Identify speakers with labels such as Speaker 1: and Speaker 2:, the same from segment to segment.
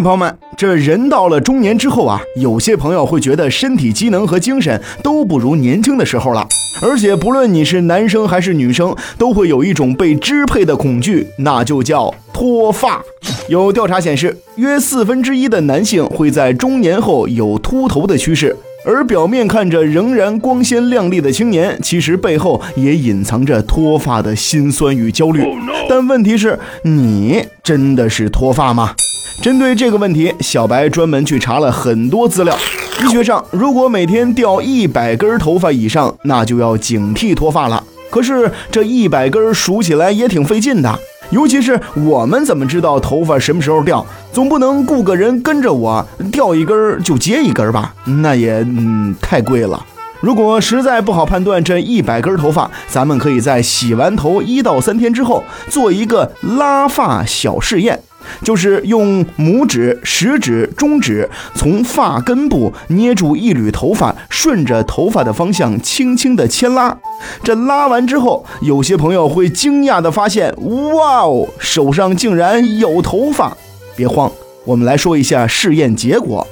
Speaker 1: 朋友们，这人到了中年之后啊，有些朋友会觉得身体机能和精神都不如年轻的时候了，而且不论你是男生还是女生，都会有一种被支配的恐惧，那就叫脱发。有调查显示，约四分之一的男性会在中年后有秃头的趋势，而表面看着仍然光鲜亮丽的青年，其实背后也隐藏着脱发的辛酸与焦虑。但问题是，你真的是脱发吗？针对这个问题，小白专门去查了很多资料。医学上，如果每天掉一百根头发以上，那就要警惕脱发了。可是这一百根数起来也挺费劲的，尤其是我们怎么知道头发什么时候掉？总不能雇个人跟着我掉一根就接一根吧？那也嗯太贵了。如果实在不好判断这一百根头发，咱们可以在洗完头一到三天之后做一个拉发小试验。就是用拇指、食指、中指从发根部捏住一缕头发，顺着头发的方向轻轻的牵拉。这拉完之后，有些朋友会惊讶的发现，哇哦，手上竟然有头发！别慌，我们来说一下试验结果。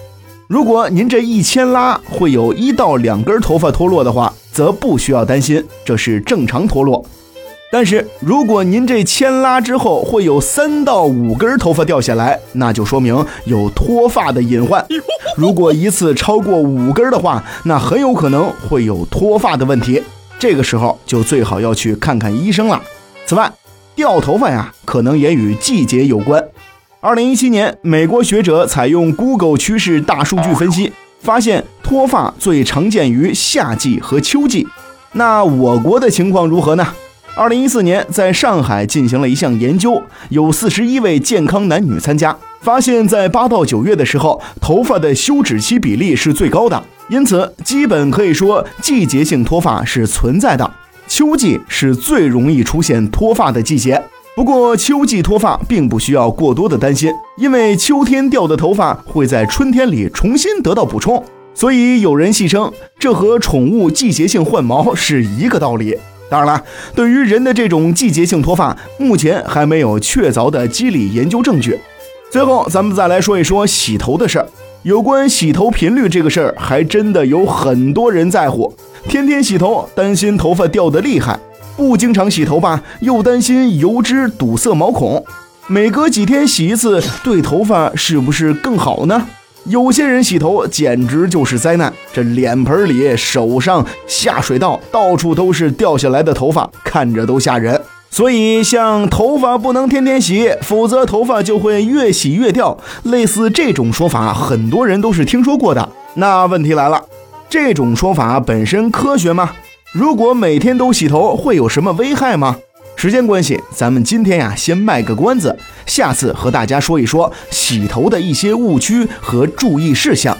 Speaker 1: 如果您这一牵拉会有一到两根头发脱落的话，则不需要担心，这是正常脱落。但是如果您这牵拉之后会有三到五根头发掉下来，那就说明有脱发的隐患。如果一次超过五根的话，那很有可能会有脱发的问题。这个时候就最好要去看看医生了。此外，掉头发呀，可能也与季节有关。二零一七年，美国学者采用 Google 趋势大数据分析，发现脱发最常见于夏季和秋季。那我国的情况如何呢？二零一四年，在上海进行了一项研究，有四十一位健康男女参加，发现，在八到九月的时候，头发的休止期比例是最高的，因此基本可以说季节性脱发是存在的。秋季是最容易出现脱发的季节，不过秋季脱发并不需要过多的担心，因为秋天掉的头发会在春天里重新得到补充，所以有人戏称这和宠物季节性换毛是一个道理。当然了，对于人的这种季节性脱发，目前还没有确凿的机理研究证据。最后，咱们再来说一说洗头的事儿。有关洗头频率这个事儿，还真的有很多人在乎。天天洗头，担心头发掉的厉害；不经常洗头吧，又担心油脂堵塞毛孔。每隔几天洗一次，对头发是不是更好呢？有些人洗头简直就是灾难，这脸盆里、手上、下水道到处都是掉下来的头发，看着都吓人。所以，像头发不能天天洗，否则头发就会越洗越掉。类似这种说法，很多人都是听说过的。那问题来了，这种说法本身科学吗？如果每天都洗头，会有什么危害吗？时间关系，咱们今天呀先卖个关子，下次和大家说一说洗头的一些误区和注意事项。